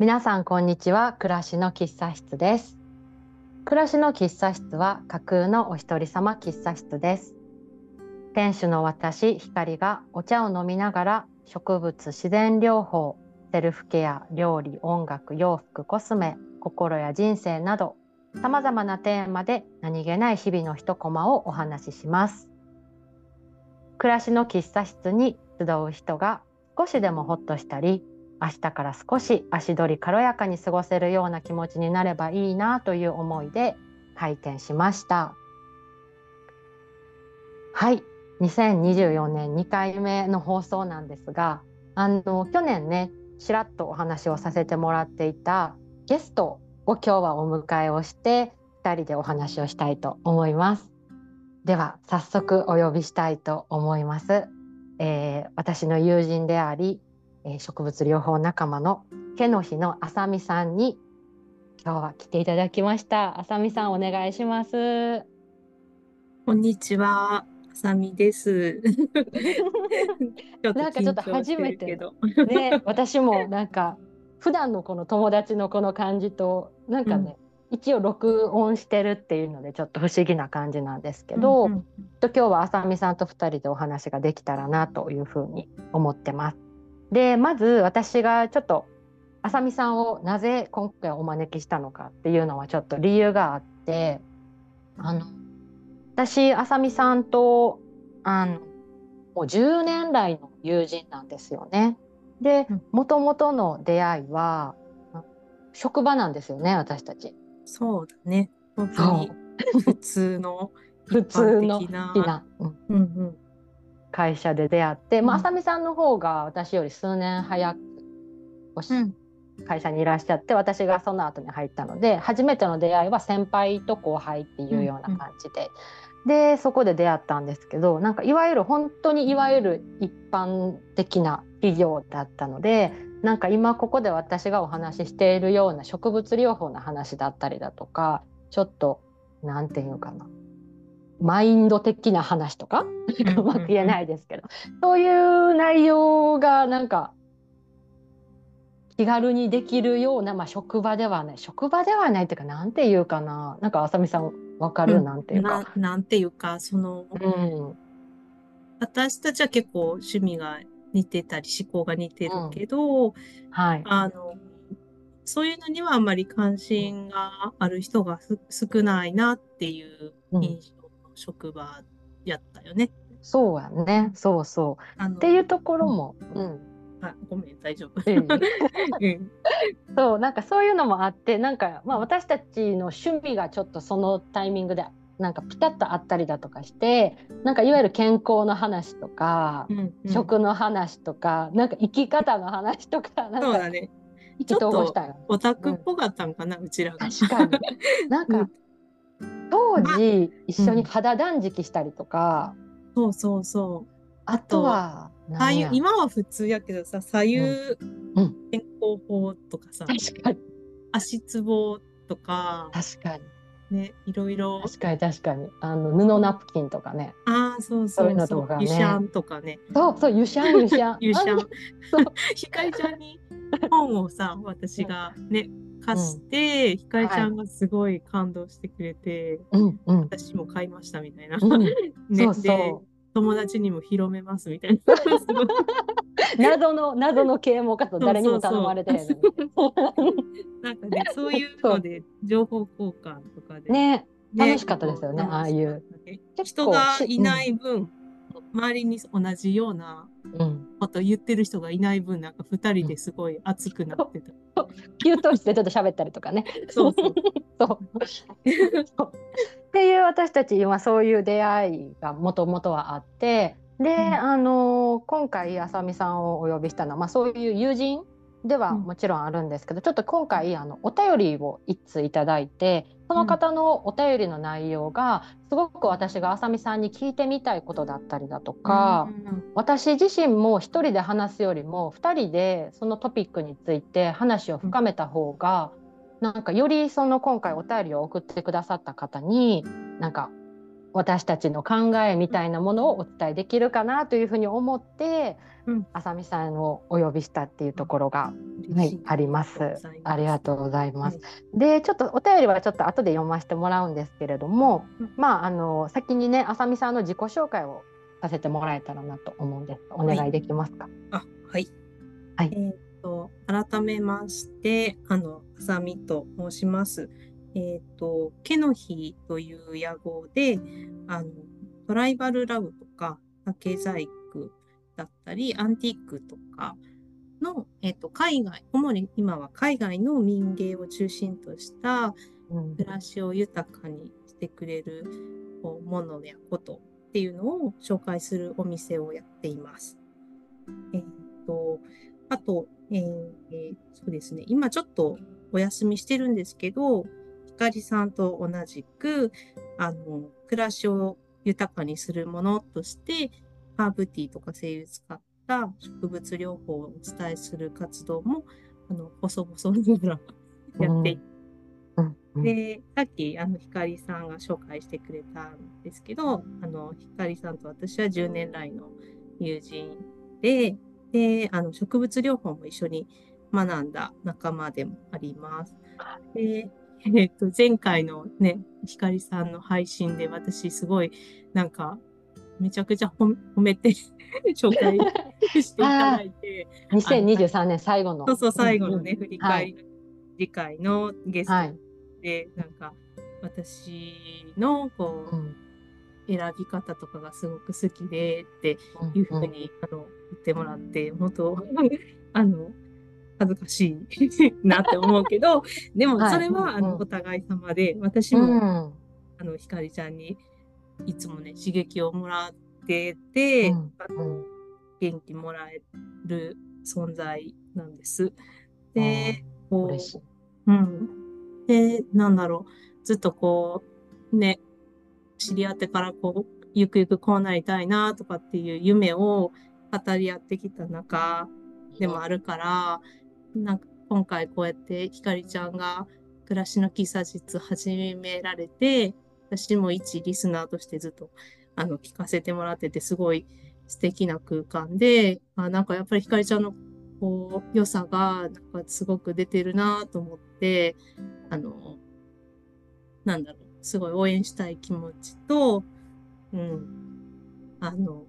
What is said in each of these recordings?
皆さんこんにちは。暮らしの喫茶室です。暮らしの喫茶室は架空のお一人様喫茶室です。店主の私光がお茶を飲みながら植物自然療法セルフケア料理音楽洋服コスメ心や人生などさまざまなテーマで何気ない日々の一コマをお話しします。暮らしの喫茶室に集う人が少しでもホッとしたり明日から少し足取り軽やかに過ごせるような気持ちになればいいなという思いで開店しました。はい。2024年2回目の放送なんですがあの去年ねちらっとお話をさせてもらっていたゲストを今日はお迎えをして2人でお話をしたいと思います。では早速お呼びしたいと思います、えー、私の友人であり、えー、植物療法仲間の毛の日のあさみさんに今日は来ていただきました。あさみさんお願いします。こんにちは。さみです。なんかちょっと初めてね、私もなんか普段のこの友達のこの感じとなんかね、うん、一応録音してるっていうのでちょっと不思議な感じなんですけど、うんうん、と今日はあさみさんと2人でお話ができたらなというふうに思ってます。でまず私がちょっとあさみさんをなぜ今回お招きしたのかっていうのはちょっと理由があってあの私あさみさんとあのもう10年来の友人なんですよね。でもともとの出会いは職場なんですよね私たち。そうだね。本当に普通の 普通のな、うんうん、会社で出会って、まあ、あさみさんの方が私より数年早く会社にいらっしゃって私がその後に入ったので初めての出会いは先輩と後輩っていうような感じで、でそこで出会ったんですけどなんかいわゆる本当にいわゆる一般的な企業だったのでなんか今ここで私がお話ししているような植物療法の話だったりだとかちょっと何て言うかなマインド的な話とか？うまく言えないですけど。そういう内容がなんか気軽にできるような、まあ、職場ではない。職場ではないっていうか何て言うかな。なんかあさみさんわかる、うん、なんていうか。ななんていうかその、うん、私たちは結構趣味が似てたり思考が似てるけど、うん、はい、あのそういうのにはあんまり関心がある人が少ないなっていう印職場やったよね。そうやね。そうそう。っていうところも、うん。あごめん大丈夫。そうなんかそういうのもあってなんか、まあ、私たちの趣味がちょっとそのタイミングでなんかピタッとあったりだとかしてなんかいわゆる健康の話とか、うんうん、食の話とかなんか生き方の話とか なんかそうだね。意気投合したよ、オタクっぽかったんかな、うん、うちらが。確かに。なんか、当時一緒に肌断食したりとか、うん、そうそうそう。あとは左右今は普通やけどさ左右健康法とかさ、確かに。足つぼとか確かに。ねいろいろ。確かに確かに。あの布ナプキンとかね。ああそうそうそう。そう、ね、ユシャンとかね。そうそうユシャンユシャン。ユシャン。そう。ひかりちゃんに本をさ私がね貸して、うん、ひかりちゃんがすごい感動してくれて、うんうん、私も買いましたみたいな、うん、ね、そうそう。友達にも広めますみたいな。謎の謎の啓蒙活動誰にも頼まれてる なんかねそういうので情報交換とかで。ね楽しかったですよね、ああいう。人がいない分、うん、周りに同じようなこと言ってる人がいない分、なんか2人ですごい熱くなってた。給湯室でちょっと喋ったりとかね。そうそう。そうっていう私たち今そういう出会いがもともとはあってで、うん、あの今回あさみさんをお呼びしたのは、まあ、そういう友人ではもちろんあるんですけど、うん、ちょっと今回あのお便りを1通いただいてその方のお便りの内容がすごく私があさみさんに聞いてみたいことだったりだとか、うん、私自身も1人で話すよりも2人でそのトピックについて話を深めた方がなんかよりその今回お便りを送ってくださった方になんか私たちの考えみたいなものをお伝えできるかなというふうに思って、うん、あさみさんをお呼びしたっていうところが、はい、あります。ありがとうございます。はい、でちょっとお便りはちょっと後で読ませてもらうんですけれども、うん、まああの先にねあさみさんの自己紹介をさせてもらえたらなと思うんです。お願いできますか？はい、あはい。はい。えっ、と改めましてあのあさみと申します。えっ、ー、と、毛の日という屋号で、あの、トライバルラグとか、竹細工だったり、アンティークとかの、えっ、ー、と、海外、主に今は海外の民芸を中心とした暮らしを豊かにしてくれるものやことっていうのを紹介するお店をやっています。えっ、ー、と、あと、えー、そうですね、今ちょっとお休みしてるんですけど、かりさんと同じく、あの、暮らしを豊かにするものとして、ハーブティーとか精油使った植物療法をお伝えする活動も、あの、細々ながらやっていて、うん、で、さっき、あの、ひかりさんが紹介してくれたんですけど、あの、ひかりさんと私は10年来の友人で、で、あの、植物療法も一緒に学んだ仲間でもあります。で、えっと、前回のね、ひかりさんの配信で私すごいなんかめちゃくちゃ褒めて 紹介していただいて。2023年最後の。そうそう、最後のね、振り返り、はい、次回のゲストで、はい、なんか私のこう、うん、選び方とかがすごく好きでっていうふうに、うん、あの言ってもらって、本当 あの、恥ずかしいなって思うけど、でもそれは、あのお互い様で、私も、あの、ひかりちゃんにいつもね、刺激をもらってて、元気もらえる存在なんです。で、こう、うん。で、なんだろう、ずっとこう、ね、知り合ってからこう、ゆくゆくこうなりたいなとかっていう夢を語り合ってきた中でもあるから、なんか今回こうやってひかりちゃんが暮らしの喫茶室始められて、私も一リスナーとしてずっとあの聞かせてもらってて、すごい素敵な空間で、あなんかやっぱりひかりちゃんのこう良さがなんかすごく出てるなと思って、あの、なんだろう、すごい応援したい気持ちと、うん、あの、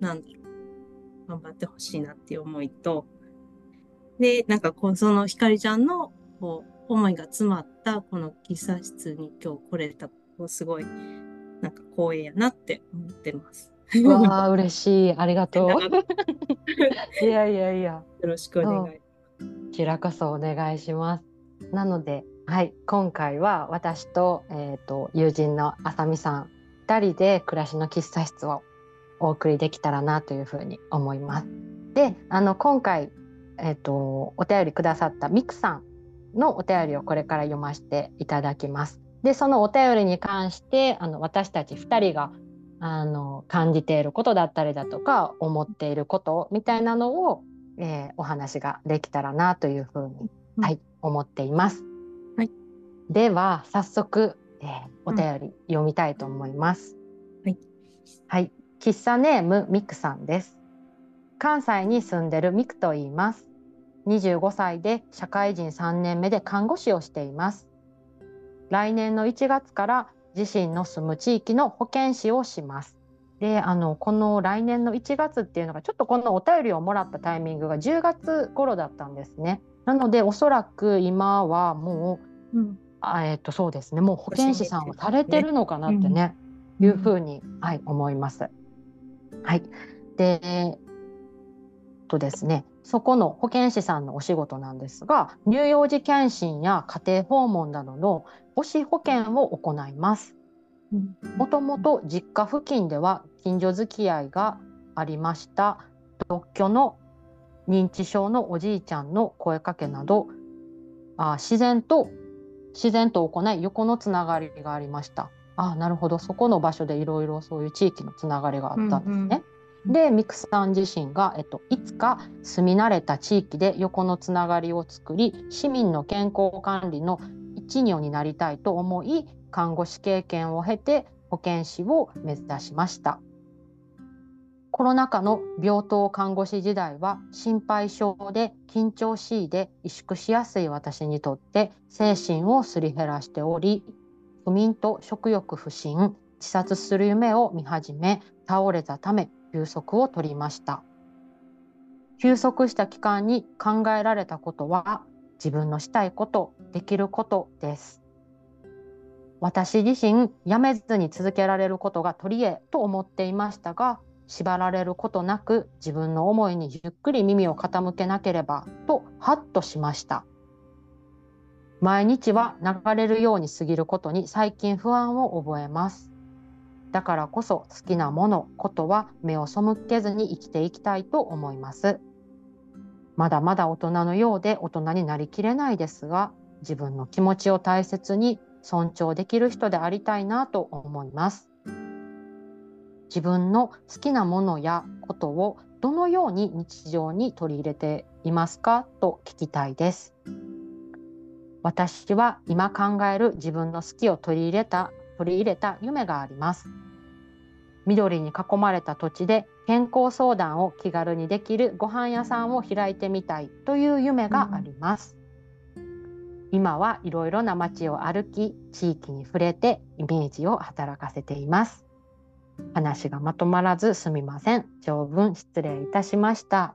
なんだろう、頑張ってほしいなっていう思いと、で、なんかこう、そのひかりちゃんのこう思いが詰まったこの喫茶室に今日来れたこうすごいなんか光栄やなって思ってます。わあ嬉しいありがとう。いやいやいや。よろしくお願い。こちらこそお願いします。なので、はい、今回は私と,、えーと、友人のあさみさん2人で暮らしの喫茶室をお送りできたらなというふうに思います。であの今回えーと、お便りくださったミクさんのお便りをこれから読ませていただきます。でそのお便りに関してあの私たち2人があの感じていることだったりだとか思っていることみたいなのを、えー、お話ができたらなというふうに、うん、はい、思っています。はい、では早速、えー、お便り読みたいと思います。はい、はい、喫茶ネームミクさんです。関西に住んでるミクと言います。25歳で社会人3年目で看護師をしています。来年の1月から自身の住む地域の保健師をします。であのこの来年の1月っていうのがちょっとこのお便りをもらったタイミングが10月頃だったんですね。なのでおそらく今はもう、うん、あえっ、ー、とそうですねもう保健師さんをされてるのかなってね、うん、いうふうに、はい思います。はい。でとですねそこの保健師さんのお仕事なんですが乳幼児検診や家庭訪問などの母子保健を行います。もともと実家付近では近所付き合いがありました独居の認知症のおじいちゃんの声かけなどあ自然と自然と行い横のつながりがありました。あなるほどそこの場所でいろいろそういう地域のつながりがあったんですね。でミクさん自身が、えっと、いつか住み慣れた地域で横のつながりを作り市民の健康管理の一如になりたいと思い看護師経験を経て保健師を目指しました。コロナ禍の病棟看護師時代は心配性で緊張しいで萎縮しやすい私にとって精神をすり減らしており不眠と食欲不振自殺する夢を見始め倒れたため休息を取りました。休息した期間に考えられたことは自分のしたいことできることです。私自身やめずに続けられることが取り柄と思っていましたが縛られることなく自分の思いにゆっくり耳を傾けなければとハッとしました。毎日は流れるように過ぎることに最近不安を覚えます。だからこそ好きなものことは目を背けずに生きていきたいと思います。まだまだ大人のようで大人になりきれないですが自分の気持ちを大切に尊重できる人でありたいなと思います。自分の好きなものやことをどのように日常に取り入れていますかと聞きたいです。私は今考える自分の好きを取り入れた取り入れた夢があります。緑に囲まれた土地で健康相談を気軽にできるご飯屋さんを開いてみたいという夢があります、うん、今はいろいろな街を歩き地域に触れてイメージを働かせています。話がまとまらずすみません。長文失礼いたしました。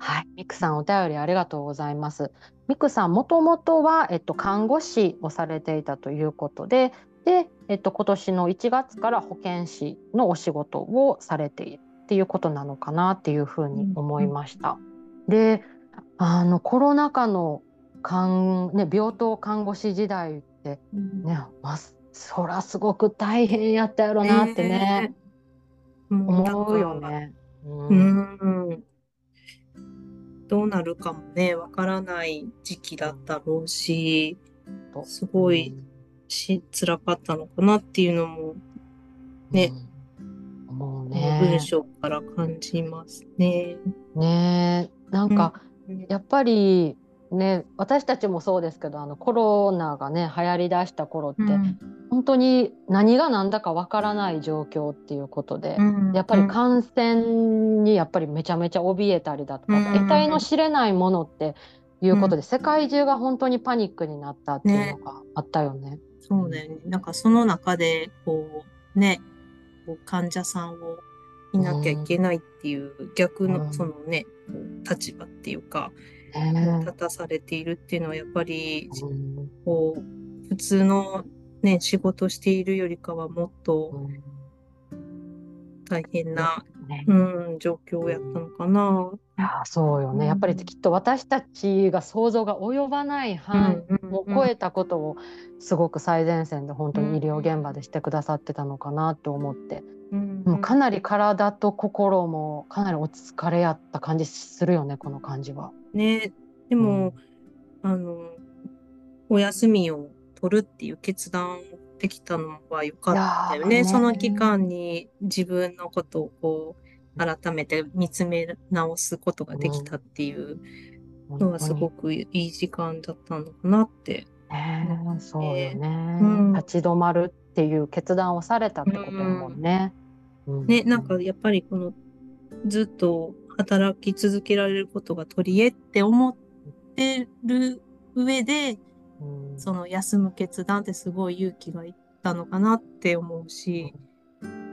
はい、ミクさんお便りありがとうございます。ミクさんもともとはえっと看護師をされていたということで、でえっと今年の1月から保健師のお仕事をされているっていうことなのかなっていうふうに思いました。うん、で、あのコロナ禍のかんね病棟看護師時代ってね、うん、まそらすごく大変やったやろなってね、え。ー、思うよね。うん、うんどうなるかもね、わからない時期だったろうし、すごいし辛かったのかなっていうのもね、うん、もうね。文章から感じますね。ねなんか、うん、やっぱりね私たちもそうですけどあのコロナがね流行りだした頃って、うん、本当に何が何だかわからない状況っていうことで、うん、やっぱり感染にやっぱりめちゃめちゃ怯えたりだとか、うん、得体の知れないものっていうことで、世界中が本当にパニックになったっていうのがあったよね。ねそうだよね。なんかその中でこうねこう患者さんをいなきゃいけないっていう逆のそのね、立場っていうか。立たされているっていうのはやっぱり、こう普通の、ね、仕事しているよりかはもっと大変な、うん、状況やったのかな。いやそうよね、やっぱりきっと私たちが想像が及ばない範囲を超えたことをすごく最前線で本当に医療現場でしてくださってたのかなと思って、うん。もうかなり体と心もかなりお疲れやった感じするよねこの感じは。ね。でも、うん、あのお休みを取るっていう決断できたのは良かったよね。ねその期間に自分のことをこう改めて見つめ直すことができたっていうのはすごくいい時間だったのかなって。ね、そうよね、うん、立ち止まるっていう決断をされたってことだもんね。うん、ね、なんかやっぱりこのずっと働き続けられることが取り柄って思ってる上で、うん、その休む決断ってすごい勇気がいったのかなって思うし、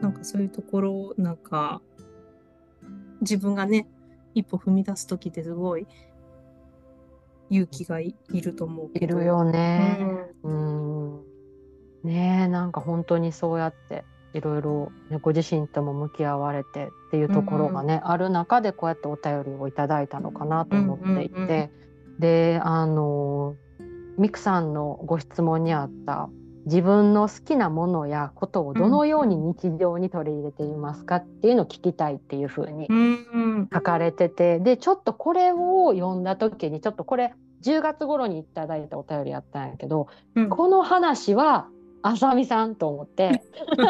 なんかそういうところなんか自分がね一歩踏み出す時ってすごい勇気がいると思ういるよね。うん、うん。ねえなんか本当にそうやっていろいろ、ね、ご自身とも向き合われてっていうところがね、うん、ある中でこうやってお便りをいただいたのかなと思っていて、うんうんうん、であのミクさんのご質問にあった自分の好きなものやことをどのように日常に取り入れていますかっていうのを聞きたいっていうふうに書かれててでちょっとこれを読んだ時にちょっとこれ10月頃にいただいたお便りやったんやけど、うん、この話はあさみさんと思って。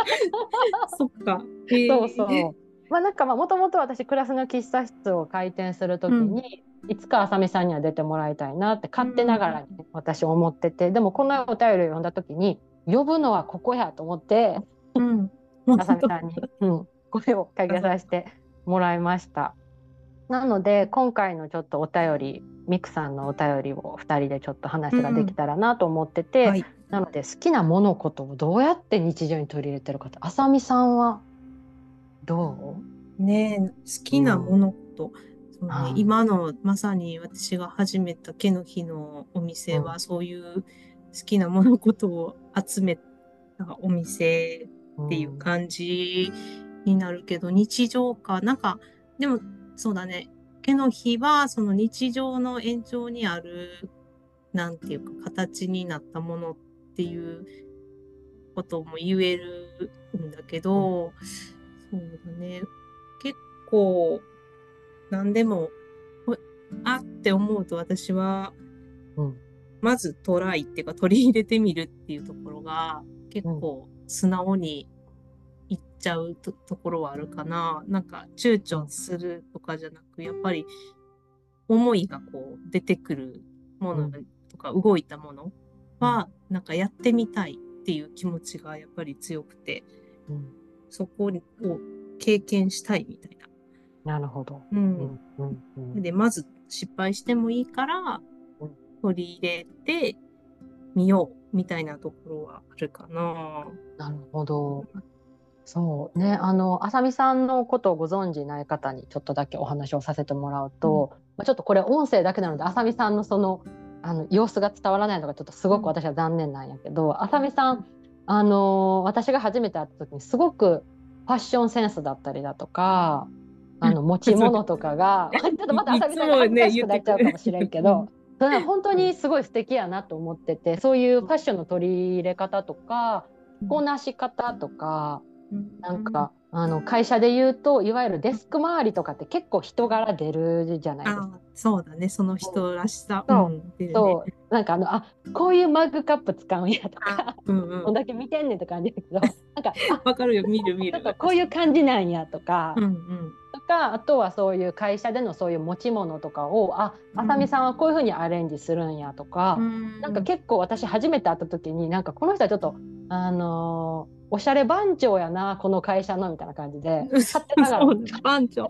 そっか。そうそう。まあなんかもともと私クラスの喫茶室を開店する時に、うん、いつかあさみさんには出てもらいたいなって勝手ながらに私思っててでもこのお便りを読んだ時に呼ぶのはここやと思って、うん、あさみさんに、うん、声をかけさせてもらいました。なので今回のちょっとお便りミクさんのお便りを2人でちょっと話ができたらなと思ってて、うん。はい、なので好きな物事をどうやって日常に取り入れてるかってあさみさんはどう？ね好きな物事、うんそうね、今のまさに私が始めた毛の日のお店は、そういう好きな物事を集めたお店っていう感じになるけど、日常かなんかでもそうだね。毛の日は、その日常の延長にある、なんていうか、形になったものっていうことも言えるんだけど、そうだね。結構、何でも、あって思うと私は、うん、まずトライっていうか取り入れてみるっていうところが結構素直に行っちゃうところはあるかな。なんか躊躇するとかじゃなく、やっぱり思いがこう出てくるものとか動いたものは、なんかやってみたいっていう気持ちがやっぱり強くて、うん、そこを経験したいみたいな。なるほど。うん。うん、で、まず失敗してもいいから、取り入れてみようみたいなところはあるかな。なるほど。そうねあのあさみさんのことをご存じない方にちょっとだけお話をさせてもらうと、うん、まあ、ちょっとこれ音声だけなのであさみさんのそのあの様子が伝わらないのがちょっとすごく私は残念なんやけどあさみさんあの私が初めて会った時にすごくファッションセンスだったりだとかあの持ち物とかが ちょっとまたあさみさんが恥ずかしくなっちゃうかもしれんけど。本当にすごい素敵やなと思っててそういうファッションの取り入れ方とかこなし方とかなんかあの会社で言うといわゆるデスク周りとかって結構人柄出るじゃないですか。そうだね。その人らしさ。そう,、うん。ね、そう。なんかあのあこういうマグカップ使うんやとか、うんうん、こんだけ見てんねんとか感じだけど なんかわかるよ。見る見る。こういう感じなんやとか。うんうん。とかあとはそういう会社でのそういう持ち物とかをああさみさんはこういうふうにアレンジするんやとか、うん、なんか結構私初めて会った時になんかこの人はちょっとあのーおしゃれ番長やなこの会社のみたいな感じで勝手ながら。番長。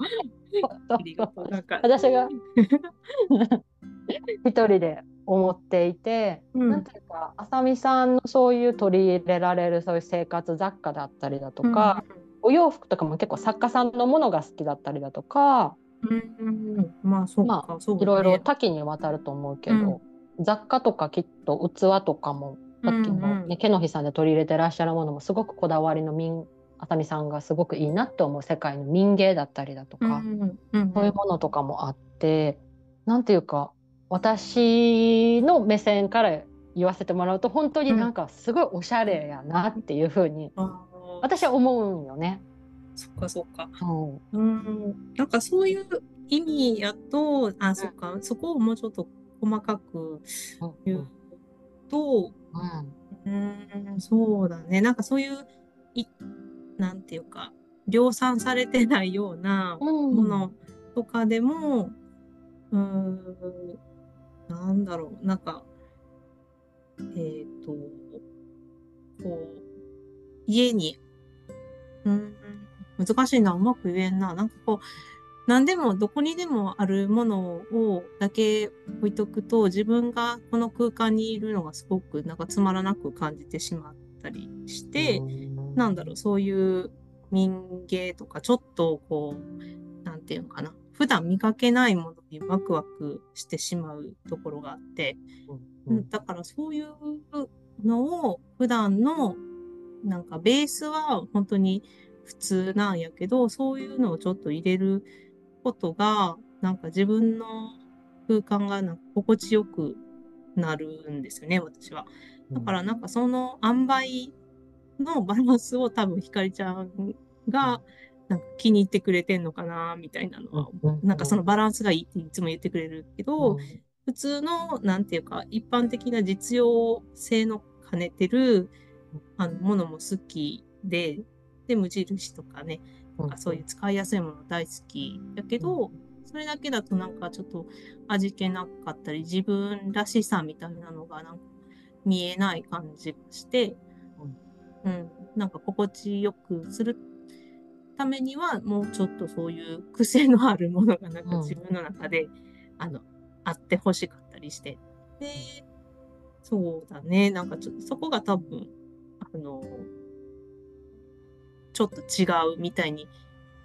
私が 一人で思っていて、うん、なんていうかあさみさんのそういう取り入れられるそういう生活雑貨だったりだとか、うん、お洋服とかも結構作家さんのものが好きだったりだとか、うん、まあそうか、まあ、いろいろ多岐にわたると思うけど、雑貨とかきっと器とかもさっきの、ね、毛の日さんで取り入れてらっしゃるものもすごくこだわりの民熱海さんがすごくいいなって思う世界の民芸だったりだとか、そういうものとかもあって何ていうか私の目線から言わせてもらうと本当になんかすごいおしゃれやなっていうふうに、私は思うんよね。そっかそっか。う。ん、なんかそういう意味やとあそっか、そこをもうちょっと細かく言うと、うん、うんそうだね。なんかそういう、いなんていうか、量産されてないようなものとかでも、うん、なんだろう、なんか、えっ、ー、と、こう、家に、うん、難しいな、うまく言えんな。なんかこう、何でもどこにでもあるものをだけ置いとくと自分がこの空間にいるのがすごくなんかつまらなく感じてしまったりして、なんだろう、そういう民芸とかちょっとこう、なんていうのかな、普段見かけないものにワクワクしてしまうところがあって、うん、だからそういうのを普段のなんかベースは本当に普通なんやけど、そういうのをちょっと入れることが、なんか自分の空間がなんか心地よくなるんですよね、私は。だからなんかその塩梅のバランスを多分ひかりちゃんがなんか気に入ってくれてんのかな、みたいなのは、なんかそのバランスがいいっていつも言ってくれるけど、普通の、なんていうか、一般的な実用性の兼ねてるあのものも好きで、で、無印とかね、なんかそういう使いやすいもの大好き。だけど、それだけだとなんかちょっと味気なかったり、自分らしさみたいなのがなんか見えない感じがして、うん、なんか心地よくするためには、もうちょっとそういう癖のあるものがなんか自分の中で、うん、あの、あってほしかったりして。で、そうだね。なんかちょっとそこが多分、あの、ちょっと違うみたいに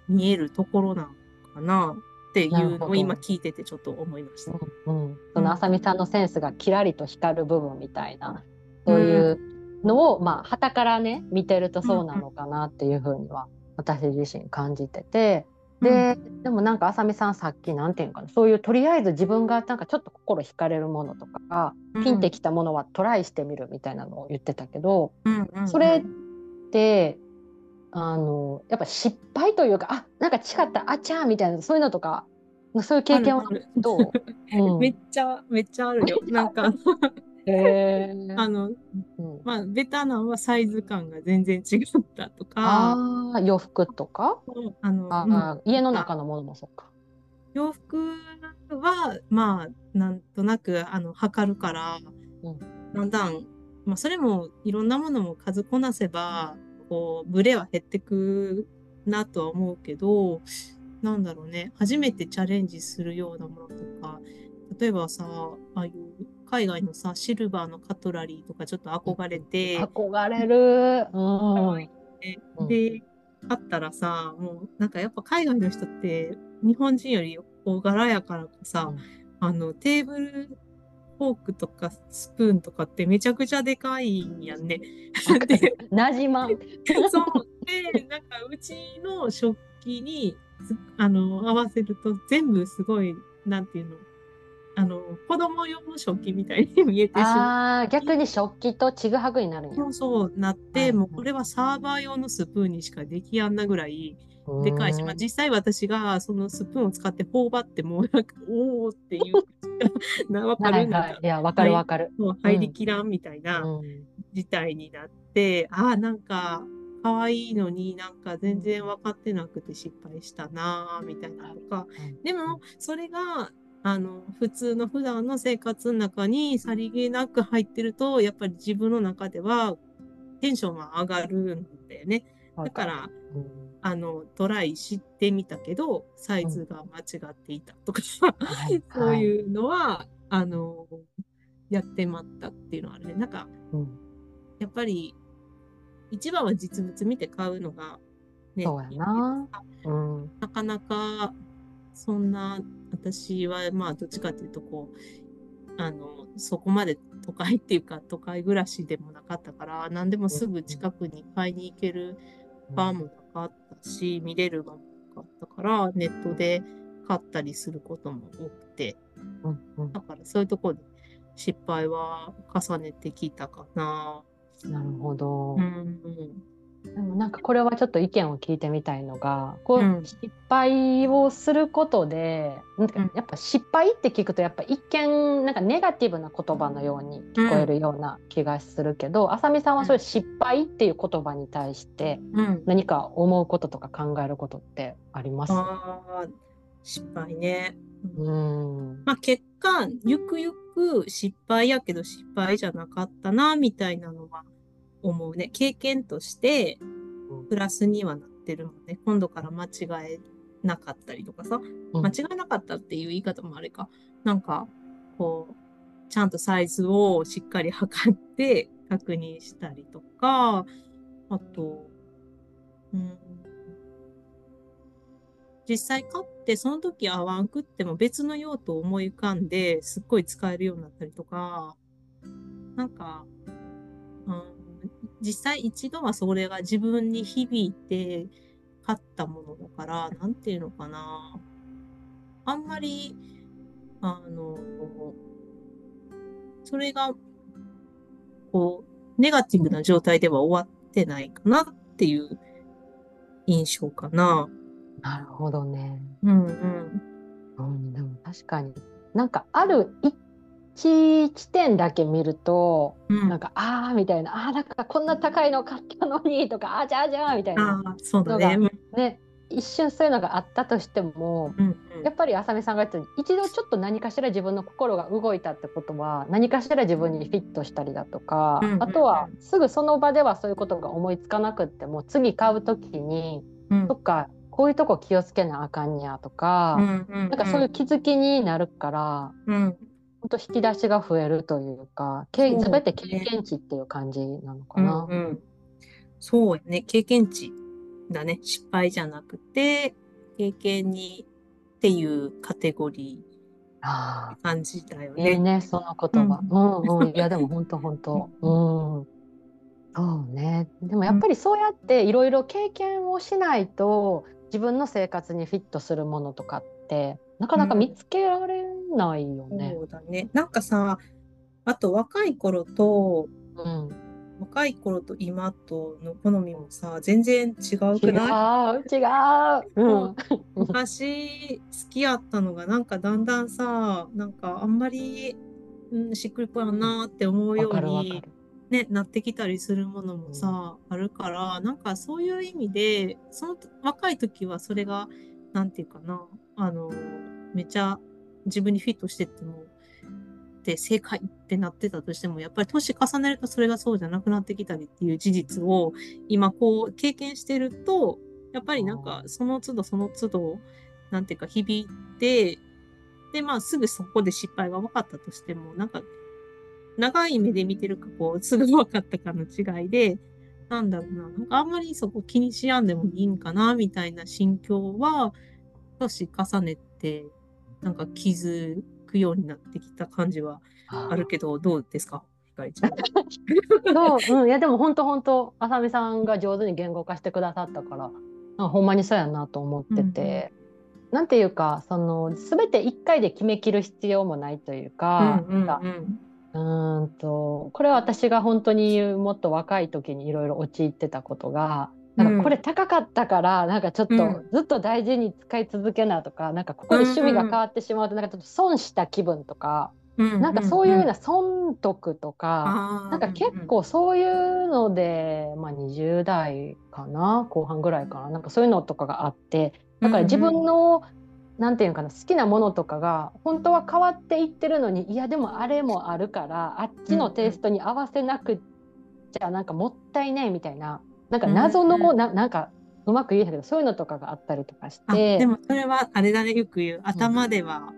見えるところなのかなっていうのを今聞いててちょっと思いました。うん、うん、そのあさみさんのセンスがキラリと光る部分みたいな、そういうのを、うん、まあ、旗からね、見てるとそうなのかなっていうふうには、私自身感じてて、で、でもなんかあさみさんさっきなんていうのかなそういうとりあえず自分がなんかちょっと心惹かれるものとか、ピンってきたものはトライしてみるみたいなのを言ってたけど、それってあのやっぱ失敗というかあなんか違ったあちゃーみたいなそういうのとかそういう経験はどう、うん、めっちゃめっちゃあるよ。なんかへ あの、うん、まあベタなのはサイズ感が全然違ったとか。あ洋服とか？あのあ、うん、家の中のものもそっか。洋服はまあなんとなくあの測るから、うん、だんだん、まあ、それもいろんなものも数こなせばこうブレは減ってくなとは思うけどなんだろうね。初めてチャレンジするようなものとか例えばさああいう海外のさシルバーのカトラリーとかちょっと憧れて憧れる、うん、であったらさもうなんかやっぱ海外の人って日本人より大柄やからかさ、うん、あのテーブルフォークとかスプーンとかってめちゃくちゃでかいんやんね。で、なじまん。そう。で、なんかうちの食器にあの合わせると全部すごい、なんていうの、あの子供用の食器みたいに見えてしまう。あ逆に食器とちぐはぐになるんや。そうそうなって、はい、もうこれはサーバー用のスプーンにしかできやんなぐらいでかいし、まあ、実際私がそのスプーンを使って頬張ってもなんかおおっていうかるんだ、はいはい、いやわかるわかる。もう入りきらんみたいな事態になって、うん、ああなんか可愛いのになんか全然分かってなくて失敗したなみたいなとか、でもそれがあの、普通の普段の生活の中にさりげなく入ってると、やっぱり自分の中ではテンションは上がるんだよね。だから、うん、あの、トライしてみたけど、サイズが間違っていたとか、うん、そういうのは、あの、やってまったっていうのはあるね。なんか、うん、やっぱり、一番は実物見て買うのが、ね、そうやな。なかなか、そんな私はまあどっちかっていうとこうあのそこまで都会っていうか都会暮らしでもなかったから何でもすぐ近くに買いに行ける場もなかったし見れる場もなかったからネットで買ったりすることも多くてだからそういうところで失敗は重ねてきたかな。なるほど。うん、でもなんかこれはちょっと意見を聞いてみたいのがこう、失敗をすることで、うん、やっぱ失敗って聞くとやっぱ一見なんかネガティブな言葉のように聞こえるような気がするけど、うん、あさみさんはそういう失敗っていう言葉に対して何か思うこととか考えることってあります、うん、失敗ね。うん、まあ、結果ゆくゆく失敗やけど失敗じゃなかったなみたいなのは思うね。経験として、プラスにはなってるもんね。今度から間違えなかったりとかさ、間違えなかったっていう言い方もあれか。なんか、こう、ちゃんとサイズをしっかり測って確認したりとか、あと、うん、実際買ってその時合わんくっても別の用途を思い浮かんですっごい使えるようになったりとか、なんか、うん、実際一度はそれが自分に響いて買ったものだから、なんていうのかな。あんまり、あの、それが、こう、ネガティブな状態では終わってないかなっていう印象かな。なるほどね。うんうん。うん、でも確かに。なんかある一地地点だけ見ると、うん、なんかああみたいな。ああなんかこんな高いの買ったのにとかあじゃあじゃあみたいな。そうだね。ね一瞬そういうのがあったとしても、うんうん、やっぱり浅見さんが言ったように一度ちょっと何かしら自分の心が動いたってことは何かしら自分にフィットしたりだとか、うん、あとはすぐその場ではそういうことが思いつかなくっても次買う時に、うん、そっかこういうとこ気をつけなあかんやとか、うんうんうん、なんかそういう気づきになるから、うん、本当引き出しが増えるというか全て経験値っていう感じなのかな。うんうん、そうね経験値だね失敗じゃなくて経験にっていうカテゴリー感じだよね。いいねその言葉。うん、うん、いやでも本当本当。うん。そうね。でもやっぱりそうやっていろいろ経験をしないと自分の生活にフィットするものとかってなかなか見つけられないよね。そうだね。なんかさ、あと若い頃と、うん、若い頃と今との好みもさ全然違うくない？違う違う、うん、昔好きやったのがなんかだんだんさなんかあんまり、うん、しっくりこやなって思うように、ね、なってきたりするものもさ、うん、あるからなんかそういう意味でその若い時はそれがなんていうかなあのめちゃ自分にフィットしてってもって正解ってなってたとしても、やっぱり年重ねるとそれがそうじゃなくなってきたりっていう事実を今こう経験してると、やっぱりなんかその都度その都度、なんていうか響いて、で、まあすぐそこで失敗が分かったとしても、なんか長い目で見てるか、こう、すぐ分かったかの違いで、なんだろうな、なんかあんまりそこ気にしやんでもいいんかな、みたいな心境は、年重ねて、なんか気づくようになってきた感じはあるけど、どうですか？ひかりちゃん。そう、うん、いやでも本当本当あさみさんが上手に言語化してくださったからあほんまにそうやなと思ってて、うん、なんていうかその全て1回で決めきる必要もないというか、うんうんうん。うんとこれは私が本当にもっと若い時にいろいろ陥ってたことがなんかこれ高かったからなんかちょっとずっと大事に使い続けなとか、うん、なんかここで趣味が変わってしまうとなんかちょっと損した気分とか、うんうん、なんかそういうような損得とか、うん、なんか結構そういうので、まあ、20代かな後半ぐらいかななんかそういうのとかがあってだから自分の、なんていうかな好きなものとかが本当は変わっていってるのにいやでもあれもあるからあっちのテイストに合わせなくちゃなんかもったいないみたいな。なんか謎の、うん、ななんかうまく言えへんけどそういうのとかがあったりとかして。でもそれはあれだねよく言う。頭では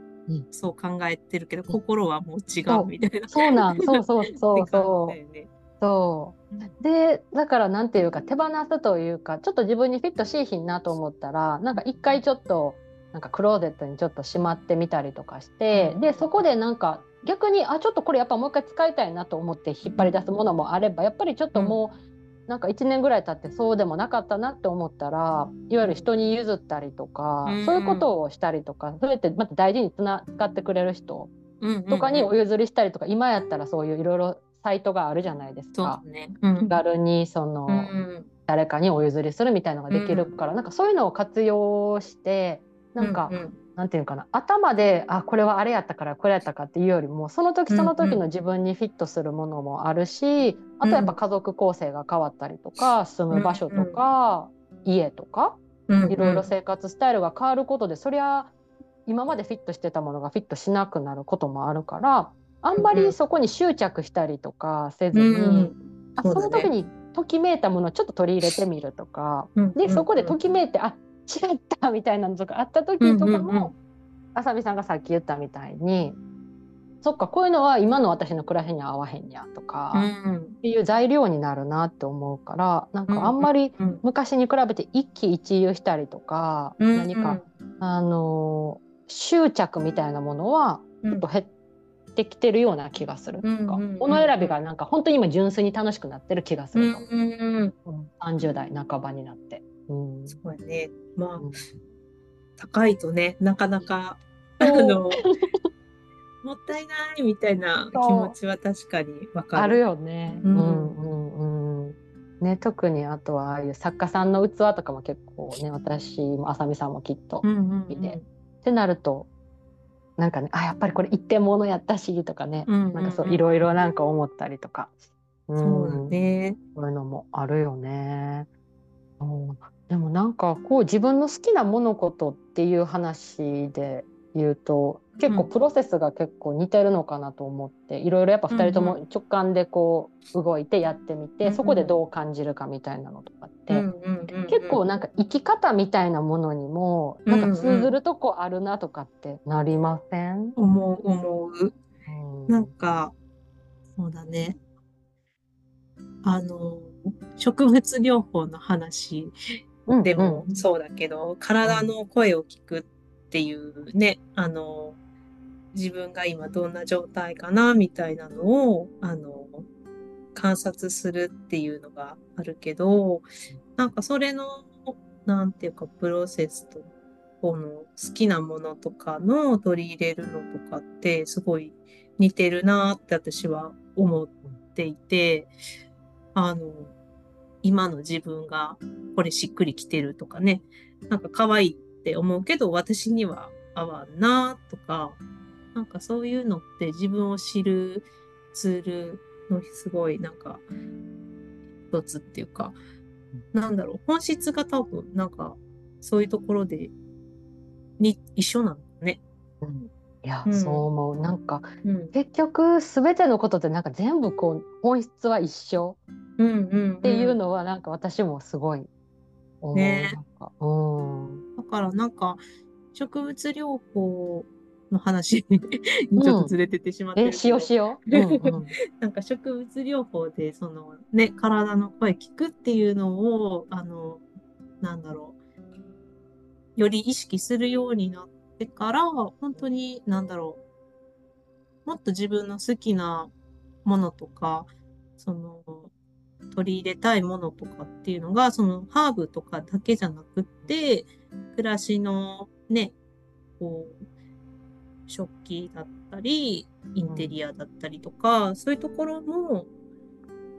そう考えてるけど、うん、心はもう違うみたいな。そうなんそうそうそうそう、ね、そう。でだからなんていうか手放すというかちょっと自分にフィットしいひんなと思ったらなんか一回ちょっとなんかクローゼットにちょっとしまってみたりとかして、うん、でそこでなんか逆にあちょっとこれやっぱもう一回使いたいなと思って引っ張り出すものもあればやっぱりちょっともう、なんか1年ぐらい経ってそうでもなかったなって思ったらいわゆる人に譲ったりとか、うん、そういうことをしたりとかそれってまた大事につな使ってくれる人とかにお譲りしたりとか、今やったらそういういろいろサイトがあるじゃないですか。ね。うん、気軽にその、うん、誰かにお譲りするみたいのができるから、うん、なんかそういうのを活用してなんか、うんうん、なんていうかな頭であこれはあれやったからこれやったかっていうよりもその時その時の自分にフィットするものもあるし、うんうん、あとやっぱ家族構成が変わったりとか、住む場所とか、うんうん、家とか、いろいろ生活スタイルが変わることでそりゃ今までフィットしてたものがフィットしなくなることもあるからあんまりそこに執着したりとかせずに、うん。うん、あその時にときめいたものをちょっと取り入れてみるとか、でそこでときめいてあ違ったみたいなのとかあった時とかも、あさみさんがさっき言ったみたいにそっかこういうのは今の私の暮らしに合わへんやとか、うん、っていう材料になるなって思うからなんかあんまり昔に比べて一喜一憂したりとか、うん、何か、あの執着みたいなものはちょっと減ってきてるような気がする。うん、この選びがなんか本当に今純粋に楽しくなってる気がすると、う。ん、30代半ばになって。うん、そうやね。まあ、高いとねなかなかあのもったいないみたいな気持ちは確かにわかる。あるよね。うん、うんうんね、特にあとはああいう作家さんの器とかも結構ね私もあさみさんもきっと見て、ってなるとなんかねあやっぱりこれ一点物やったしとかね、うんうんうん、なんかそういろいろなんか思ったりとか、うん、そうだね。そういうのもあるよね。でもなんかこう自分の好きな物事っていう話で言うと結構プロセスが結構似てるのかなと思っていろいろやっぱ2人とも直感でこう動いてやってみて、そこでどう感じるかみたいなのとかって、結構なんか生き方みたいなものにもなんか通ずるとこあるなとかってなりません、思う思う。なんかそうだね。あの植物療法の話でもそうだけど、体の声を聞くっていうね、あの自分が今どんな状態かなみたいなのをあの観察するっていうのがあるけどなんかそれのなんていうかプロセスとこの好きなものとかの取り入れるのとかってすごい似てるなって私は思っていてあの今の自分がこれしっくりきてるとかね。なんか可愛いって思うけど私には合わんなとか。なんかそういうのって自分を知るツールのすごいなんか一つっていうか、なんだろう、本質が多分なんかそういうところでに一緒なのね。うん、いや、うん、そう思う。なんか、うん、結局全てのことってなんか全部こう本質は一緒っていうのはなんか私もすごい思う。ね、なんかうん、だからなんか植物療法の話に ちょっとずれててしまって、うん、え塩塩、うんうん、なんか植物療法でそのね体の声聞くっていうのをあのなんだろうより意識するようになってから本当になんだろうもっと自分の好きなものとかその取り入れたいものとかっていうのがそのハーブとかだけじゃなくって暮らしのねこう食器だったり、インテリアだったりとか、うん、そういうところも、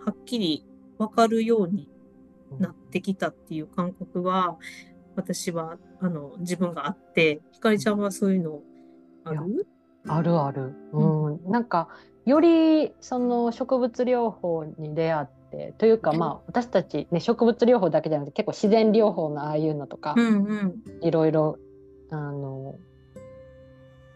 はっきりわかるようになってきたっていう感覚は、私は、あの、自分があって、ひかりちゃんはそういうのある？あるある。うん。なんか、より、その植物療法に出会って、というかまあ私たち、ね、植物療法だけじゃなくて結構自然療法のああいうのとか、いろいろあの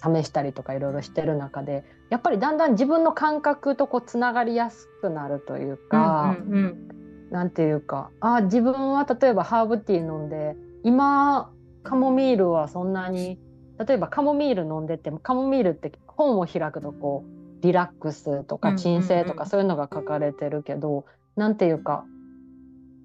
試したりとかいろいろしてる中でやっぱりだんだん自分の感覚とこうつながりやすくなるというか、うんうんうん、なんていうかあ自分は例えばハーブティー飲んで今カモミールはそんなに例えばカモミール飲んでてもカモミールって本を開くとこうリラックスとか鎮静とかそういうのが書かれてるけど、うんうんうん、なんていうか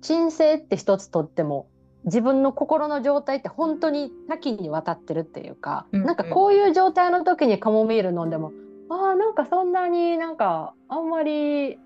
鎮静って一つとっても自分の心の状態って本当に多岐にわたってるっていうか、うんうん、なんかこういう状態の時にカモミール飲んでもあーなんかそんなになんかあんまり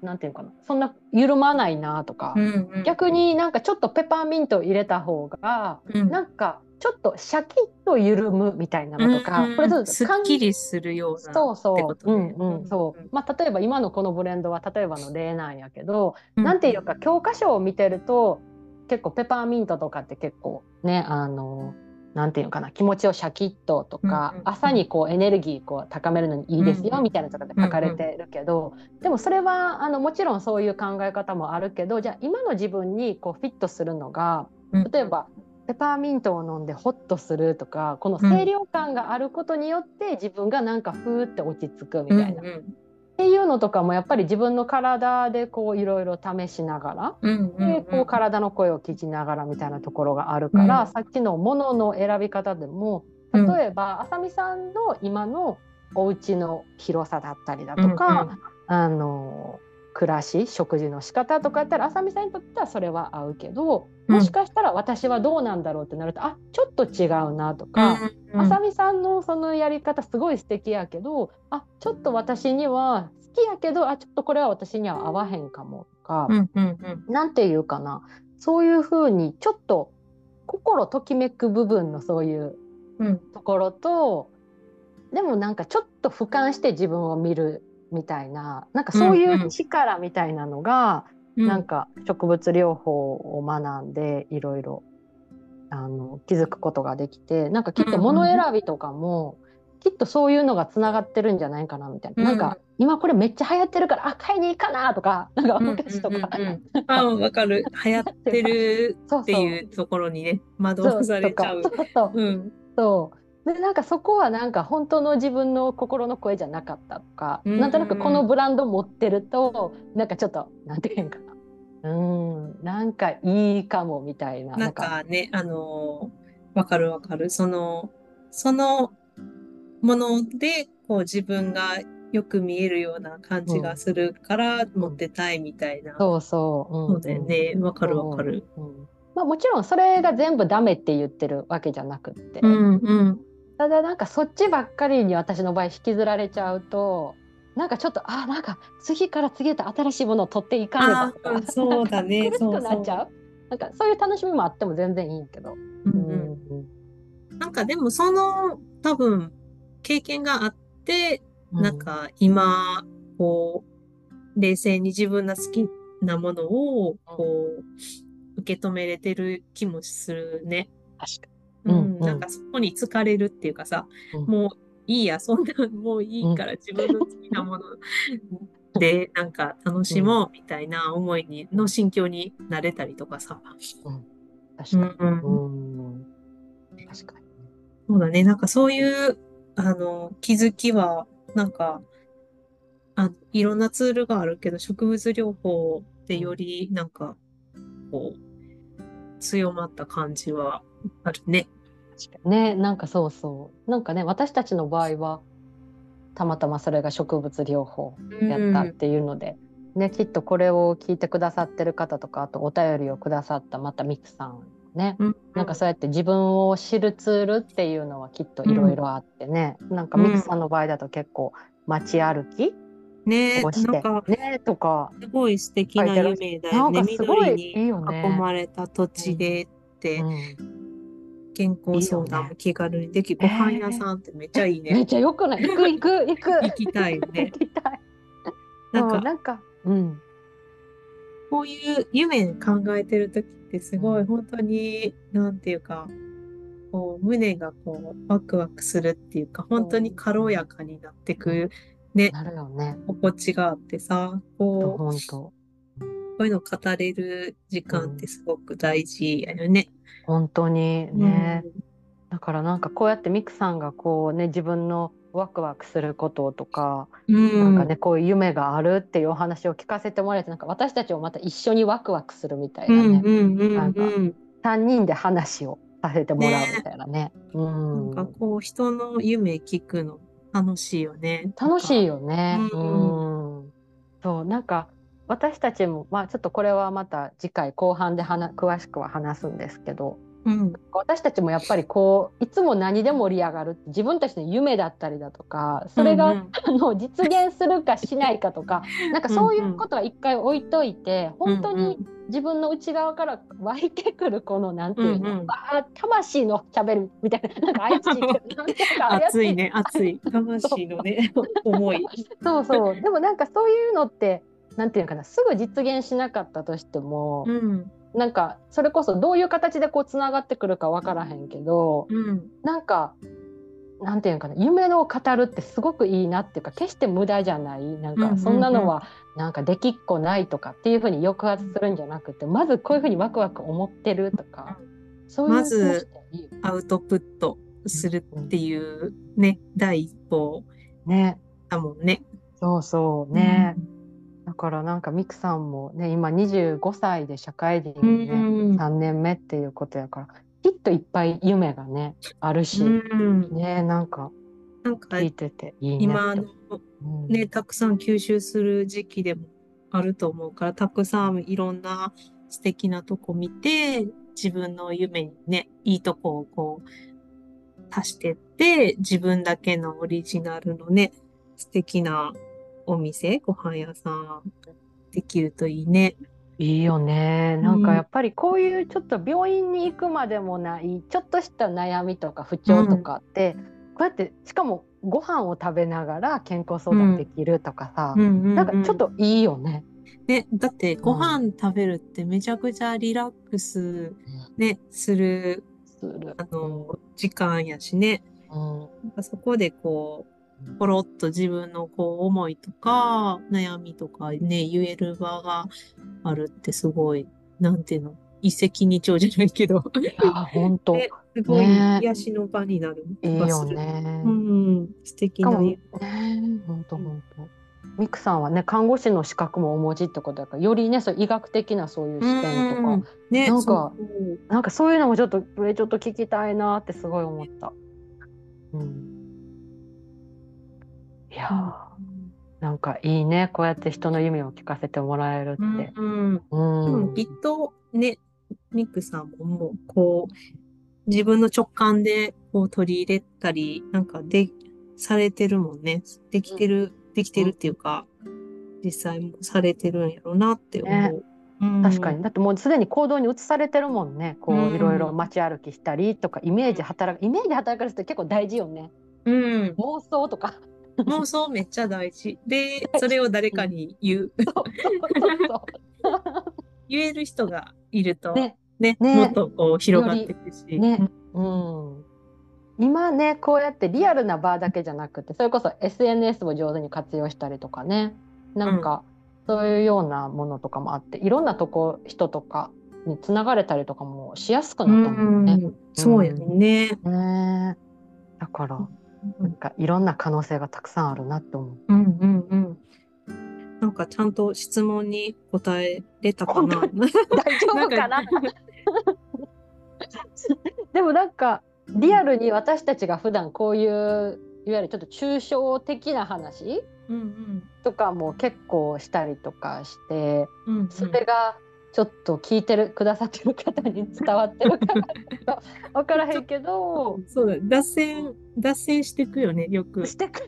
なんていうかなそんな緩まないなとか、うんうん、逆になんかちょっとペパーミント入れた方が、うん、なんかちょっとシャキッと緩むみたいなのとか、うんうん、これちょっとすっきりするようなそうそう、うんうん、そう。まあ例えば今のこのブレンドは例えばの例なんやけど、うん、なんていうか教科書を見てると結構ペパーミントとかって結構ねあのなんていうのかな気持ちをシャキッととか、うんうん、朝にこうエネルギーこう高めるのにいいですよ、みたいなとかで書かれてるけど、うんうん、でもそれはあのもちろんそういう考え方もあるけどじゃあ今の自分にこうフィットするのが例えば、ペパーミントを飲んでホッとするとかこの清涼感があることによって自分がなんかふーって落ち着くみたいな、うんうん、っていうのとかもやっぱり自分の体でこういろいろ試しながら、うんうんうん、でこう体の声を聞きながらみたいなところがあるから、うん、さっきのものの選び方でも例えば、あさみさんの今のお家の広さだったりだとか、うんうん、あの暮らし食事の仕方とかやったらあさみさんにとってはそれは合うけどもしかしたら私はどうなんだろうってなると、うん、あちょっと違うなとか、あさみさんのそのやり方すごい素敵やけどあちょっと私には好きやけどあちょっとこれは私には合わへんかもとか、うんうんうん、なんていうかな。そういうふうにちょっと心ときめく部分のそういうところと、うん、でもなんかちょっと俯瞰して自分を見るみたいななんかそういう力みたいなのが、うんうん、なんか植物療法を学んでいろいろあの気づくことができてなんかきっと物選びとかも、きっとそういうのがつながってるんじゃないかなみたいな、うん、なんか今これめっちゃ流行ってるからあ買いに行かなとかなんかお菓子とか、うんうんうん、あわかる。流行ってるっていうところにね惑わされちゃう。そう。そう。うん、そうでなんかそこはなんか本当の自分の心の声じゃなかったとか、うんうん、なんとなくこのブランド持ってるとなんかちょっとなんていうかなうんなんかいいかもみたいな。なんかねあのわかるわかるそのそのもので、こう自分がよく見えるような感じがするから持ってたいみたいな。そうそう。そうだよね。わかるわかる。まあもちろんそれが全部ダメって言ってるわけじゃなくって。うんうん、ただなんかそっちばっかりに私の場合引きずられちゃうと、なんかちょっとあなんか次から次へと新しいものを取っていかねばとかそうだね。そうなっちゃう。なんかそういう楽しみもあっても全然いいけど、うんうんうん、なんかでもその多分経験があって、うん、なんか今、こう、冷静に自分の好きなものを、こう、受け止めれてる気もするね。確かに。うん、うん、なんかそこに疲れるっていうかさ、うん、もういいや、そんな、もういいから自分の好きなもので、なんか楽しもうみたいな思いに、の心境になれたりとかさ。うん、確かに。うん、確かに。そうだね。なんかそういうあの、気づきは、なんか、あいろんなツールがあるけど、植物療法でより、なんか、こう、強まった感じはあるね。ね、なんかそうそう。なんかね、私たちの場合は、たまたまそれが植物療法やったっていうので、うん、ね、きっとこれを聞いてくださってる方とか、あとお便りをくださったまたミクさんね、うん、なんかそうやって自分を知るツールっていうのはきっといろいろあってね、うん、なんかミクさんの場合だと結構街歩きねをして、ねとかすごい素敵な夢だよね。緑に囲まれた土地でって、うん、健康相談も気軽にでき、ご飯屋さんってめっちゃいいね。めっちゃよくない？行く行く行く 行きたいよね。行きたい。なんかなんか、うん、こういう夢考えてる時ってすごい本当に、なんていうか、こう胸がこうワクワクするっていうか、本当に軽やかになってくね、なるよね。心地があってさ、こう、本当こういうの語れる時間ってすごく大事やよね。うん、本当にね、うん、だからなんかこうやってミクさんがこうね自分のワクワクすることとか、うん、なんかねこういう夢があるっていうお話を聞かせてもらえてなんか私たちもまた一緒にワクワクするみたいなね、なんか3人で話をさせてもらうみたいなね。ねうん、なんかこう人の夢聞くの楽しいよね。楽しいよね。うん、うん、そうなんか私たちもまあちょっとこれはまた次回後半で詳しくは話すんですけどうん、私たちもやっぱりこういつも何で盛り上がる自分たちの夢だったりだとかそれが、うんうん、あの実現するかしないかとか なんかそういうことは一回置いといて、うんうん、本当に自分の内側から湧いてくるこのなんていうの、うんうん、あ魂のしゃべるみたいな なんか怪しい熱いね熱い。魂のね思い。そうそう。でもなんかそういうのってなんていうかなすぐ実現しなかったとしても、うん。なんかそれこそどういう形でこうつながってくるか分からへんけど、うん、なんかなんていうかな夢の語るってすごくいいなっていうか決して無駄じゃない。なんかそんなのはなんかできっこないとかっていうふうに抑圧するんじゃなくてまずこういうふうにワクワク思ってるとか、そういうまずアウトプットするっていうね、うん、第一歩だもんね。そうそうね。うん。だからなんかミクさんもね今25歳で社会人ね、うん、3年目っていうことやからきっといっぱい夢がねあるし、うん、ねなんか聞いてていいね今の、ねたくさん吸収する時期でもあると思うからたくさんいろんな素敵なとこ見て自分の夢にねいいとこをこう足してって自分だけのオリジナルのね素敵なお店、ご飯屋さんできるといいね。いいよね。なんかやっぱりこういうちょっと病院に行くまでもないちょっとした悩みとか不調とかって、うん、こうやってしかもご飯を食べながら健康相談できるとかさ、うん、なんかちょっといいよね。ね、だってご飯食べるってめちゃくちゃリラックスね、するあの時間やしね。うん、かそこでこう、ポロッと自分のこう思いとか、悩みとかね、言える場があるってすごい、なんていうの、一石二鳥じゃないけど。あ、本当、ね、すごい癒しの場になる気がする。いいよね。うん、素敵な。ね、本当本当。ミクさんはね看護師の資格もお持ちってことだからよりねそう医学的なそういう視点とか、ね、なんかなんかそういうのもちょっと上ちょっと聞きたいなってすごい思った。うん、いや、うん、なんかいいね。こうやって人の夢を聞かせてもらえるって。うん、うん、きっとねミクさんももうこう自分の直感でこう取り入れたりなんかでされてるもんね。できてるできてるっていうか、実際もされてるんやろうなって思う。ね。うん、確かに。だってもうすでに行動に移されてるもんね。こういろいろ街歩きしたりとかイメージ働くイメージ働かる人って結構大事よね。うん、妄想とか妄想めっちゃ大事。でそれを誰かに言う。言える人がいるとね。ね、ね、もっとこう広がっていくし。ね、うん、今ねこうやってリアルな場だけじゃなくてそれこそ SNS を上手に活用したりとかね。なんか、そういうようなものとかもあっていろんなとこ人とかにつながれたりとかもしやすくなったもんね。うん。そうやね,、ね。だからなんかいろんな可能性がたくさんあるなって思う。うんうんうん。なんかちゃんと質問に答えれたかな？大丈夫かな？でもなんかリアルに私たちが普段こういういわゆるちょっと抽象的な話、うんうん、とかも結構したりとかして、うんうん、それがちょっと聞いてるくださってる方に伝わってるか分 からへんけどそうだ脱線脱線してくよねよく。してく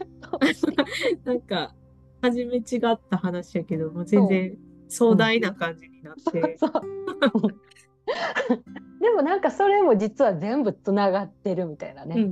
なんか初め違った話やけども全然壮大な感じになって。でもなんかそれも実は全部つながってるみたいなね。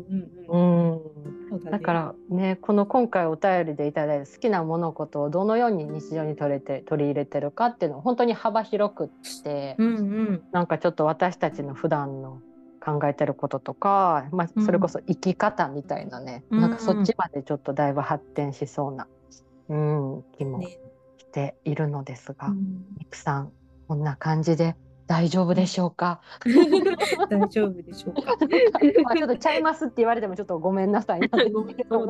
だからねこの今回お便りでいただいた好きな物事をどのように日常に取れて取り入れてるかっていうのを本当に幅広くって、うんうん、なんかちょっと私たちの普段の考えてることとか、まあ、それこそ生き方みたいなね、うん、なんかそっちまでちょっとだいぶ発展しそうな、うん、気もしているのですが、ね、ミクさんこんな感じで大丈夫でしょうか？大丈夫でしょうか？まあちょっとちゃいますって言われてもちょっとごめんなさい。ね。でも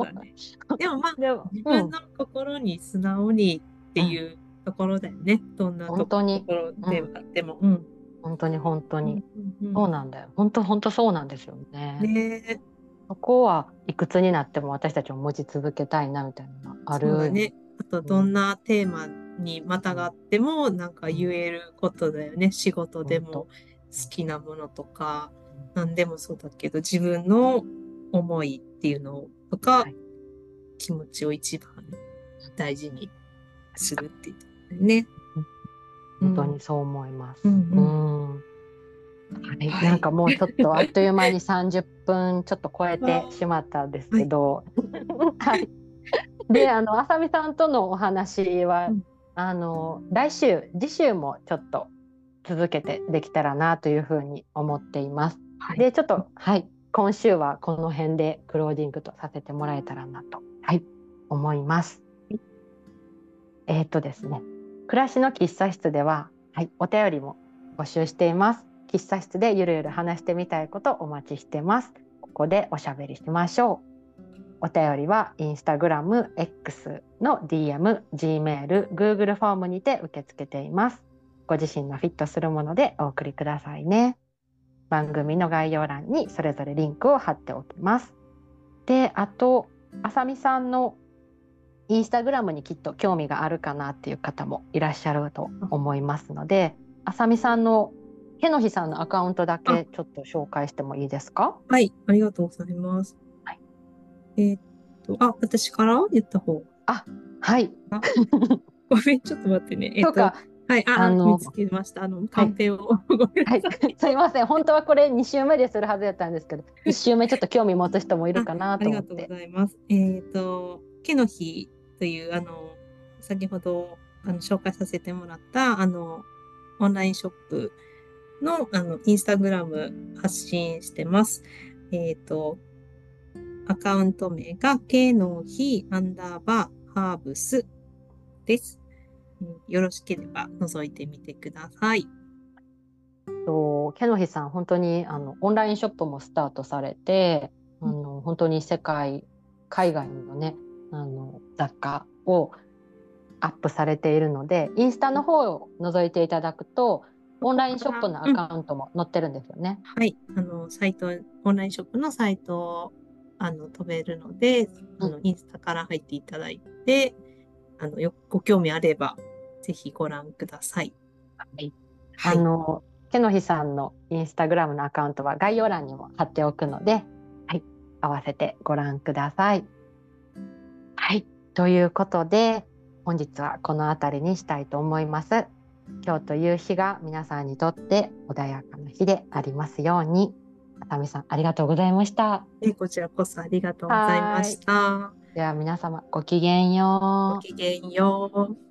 まあでも自分の心に素直にっていうところだよね。うん、どんなところではあっても。うん、本当に本当に、うんうん、そうなんだよ。本当本当そうなんですよね。ねそこはいくつになっても私たちも持ち続けたいなみたいなのがある。ね。あとどんなテーマにまたがってもなんか言えることだよね。仕事でも好きなものとか、何でもそうだけど、自分の思いっていうのとか、はい、気持ちを一番大事にするっていうね。本当にそう思います。うん。はい、なんかもうちょっとあっという間に 30分ちょっと超えてしまったんですけど、はい、であのあさみさんとのお話は、うん、あの来週次週もちょっと続けてできたらなというふうに思っています。はい、でちょっとはい今週はこの辺でクローディングとさせてもらえたらなと、はい、思います。えっ、とですね暮らしの喫茶室では、はい、お便りも募集しています。喫茶室でゆるゆる話してみたいことお待ちしてます。ここでおしゃべりしましょう。お便りはインスタグラム X の DM、Gmail、Google フォームにて受け付けています。ご自身のフィットするものでお送りくださいね。番組の概要欄にそれぞれリンクを貼っておきます。で、あと、あさみさんのインスタグラムにきっと興味があるかなっていう方もいらっしゃると思いますので、あさみさんのけのひさんのアカウントだけちょっと紹介してもいいですか？はい、ありがとうございます。えー、っと、あ、私から？言った方。あ、はい。ごめん、ちょっと待ってね。えー、っと、はい、あ、あの見つけました。あの、カンペを、はい、すいません。本当はこれ2週目でするはずだったんですけど、1週目ちょっと興味持つ人もいるかなと思って。ありがとうございます。えっ、と、毛の日という、あの、先ほどあの紹介させてもらった、あの、オンラインショップの、あの、インスタグラム発信してます。えっ、と、アカウント名が、ケの日アンダーバーハーブスです。よろしければ覗いてみてください。とケの日さん本当にあのオンラインショップもスタートされて、あの本当に世界海外のねあの雑貨をアップされているのでインスタの方を覗いていただくとオンラインショップのアカウントも載ってるんですよね。うん、はいあのサイトオンラインショップのサイトあの飛べるので、あのインスタから入っていただいて、あのよご興味あればぜひご覧ください。はい、はい、あのけのひさんのインスタグラムのアカウントは概要欄にも貼っておくので、はい、合わせてご覧ください。はい、ということで本日はこの辺りにしたいと思います。今日という日が皆さんにとって穏やかな日でありますように。あたみさんありがとうございました。えこちらこそありがとうございました。では皆様ごきげんよう。ごきげんよう。